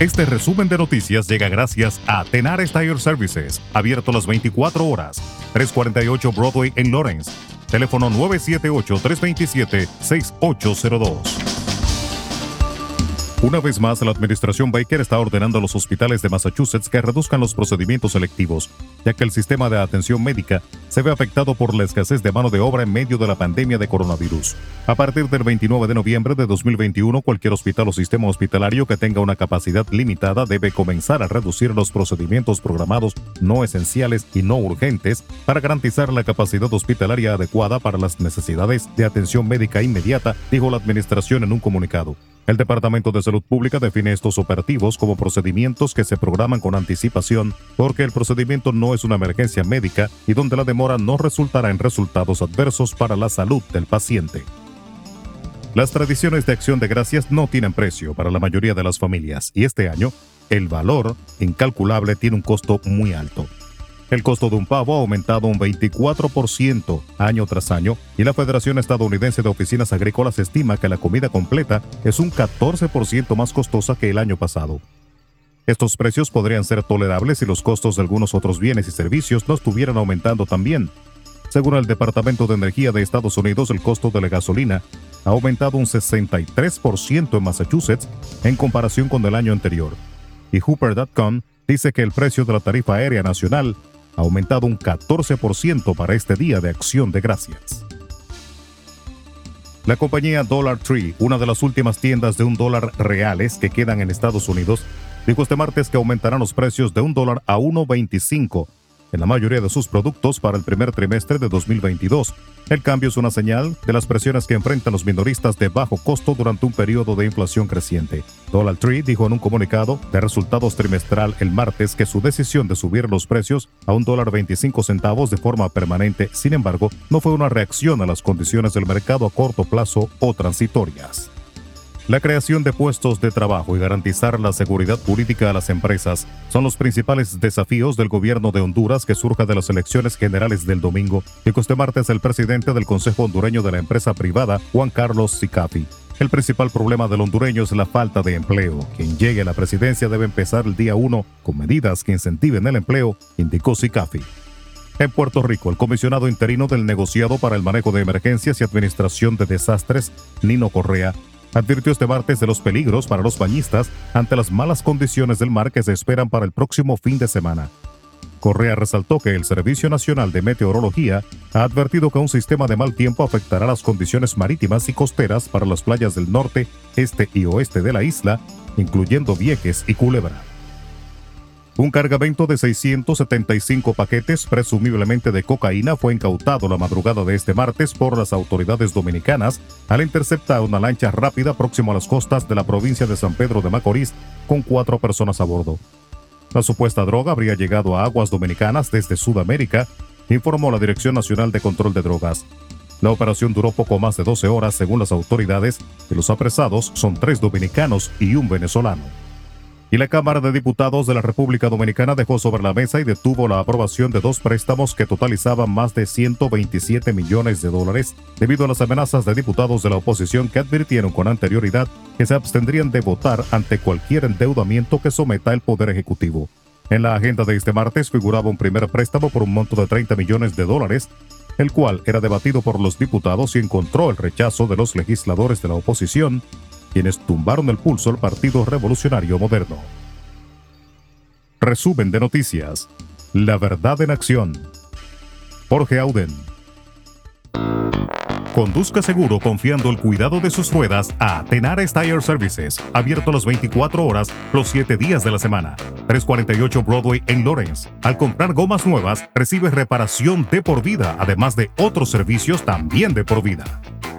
Este resumen de noticias llega gracias a Tenar Tire Services, abierto las 24 horas, 348 Broadway en Lawrence. Teléfono 978-327-6802. Una vez más, la administración Baker está ordenando a los hospitales de Massachusetts que reduzcan los procedimientos selectivos, ya que el sistema de atención médica se ve afectado por la escasez de mano de obra en medio de la pandemia de coronavirus. A partir del 29 de noviembre de 2021, cualquier hospital o sistema hospitalario que tenga una capacidad limitada debe comenzar a reducir los procedimientos programados no esenciales y no urgentes para garantizar la capacidad hospitalaria adecuada para las necesidades de atención médica inmediata, dijo la administración en un comunicado. El Departamento de Salud Pública define estos operativos como procedimientos que se programan con anticipación porque el procedimiento no es una emergencia médica y donde la demora no resultará en resultados adversos para la salud del paciente. Las tradiciones de acción de gracias no tienen precio para la mayoría de las familias y este año el valor incalculable tiene un costo muy alto. El costo de un pavo ha aumentado un 24% año tras año y la Federación Estadounidense de Oficinas Agrícolas estima que la comida completa es un 14% más costosa que el año pasado. Estos precios podrían ser tolerables si los costos de algunos otros bienes y servicios no estuvieran aumentando también. Según el Departamento de Energía de Estados Unidos, el costo de la gasolina ha aumentado un 63% en Massachusetts en comparación con el año anterior. Y Hooper.com dice que el precio de la tarifa aérea nacional ha aumentado un 14% para este Día de Acción de Gracias. La compañía Dollar Tree, una de las últimas tiendas de un dólar reales que quedan en Estados Unidos, dijo este martes que aumentarán los precios de un dólar a 1.25 en la mayoría de sus productos para el primer trimestre de 2022. El cambio es una señal de las presiones que enfrentan los minoristas de bajo costo durante un periodo de inflación creciente. Dollar Tree dijo en un comunicado de resultados trimestral el martes que su decisión de subir los precios a un dólar 25 centavos de forma permanente, sin embargo, no fue una reacción a las condiciones del mercado a corto plazo o transitorias. La creación de puestos de trabajo y garantizar la seguridad jurídica a las empresas son los principales desafíos del gobierno de Honduras que surja de las elecciones generales del domingo, dijo este martes el presidente del Consejo Hondureño de la empresa privada, Juan Carlos Sicafi. El principal problema del hondureño es la falta de empleo. Quien llegue a la presidencia debe empezar el día 1 con medidas que incentiven el empleo, indicó Sicafi. En Puerto Rico, el comisionado interino del negociado para el manejo de emergencias y administración de desastres, Nino Correa, advirtió este martes de los peligros para los bañistas ante las malas condiciones del mar que se esperan para el próximo fin de semana. Correa resaltó que el Servicio Nacional de Meteorología ha advertido que un sistema de mal tiempo afectará las condiciones marítimas y costeras para las playas del norte, este y oeste de la isla, incluyendo Vieques y Culebra. Un cargamento de 675 paquetes, presumiblemente de cocaína, fue incautado la madrugada de este martes por las autoridades dominicanas al interceptar una lancha rápida próximo a las costas de la provincia de San Pedro de Macorís con cuatro personas a bordo. La supuesta droga habría llegado a aguas dominicanas desde Sudamérica, informó la Dirección Nacional de Control de Drogas. La operación duró poco más de 12 horas según las autoridades y los apresados son tres dominicanos y un venezolano y la Cámara de Diputados de la República Dominicana dejó sobre la mesa y detuvo la aprobación de dos préstamos que totalizaban más de 127 millones de dólares debido a las amenazas de diputados de la oposición que advirtieron con anterioridad que se abstendrían de votar ante cualquier endeudamiento que someta el Poder Ejecutivo. En la agenda de este martes figuraba un primer préstamo por un monto de 30 millones de dólares, el cual era debatido por los diputados y encontró el rechazo de los legisladores de la oposición, quienes tumbaron el pulso al Partido Revolucionario Moderno. Resumen de noticias. La verdad en acción. Jorge Auden. Conduzca seguro confiando el cuidado de sus ruedas a Tenares Tire Services, abierto las 24 horas, los 7 días de la semana. 348 Broadway en Lawrence. Al comprar gomas nuevas, recibe reparación de por vida, además de otros servicios también de por vida.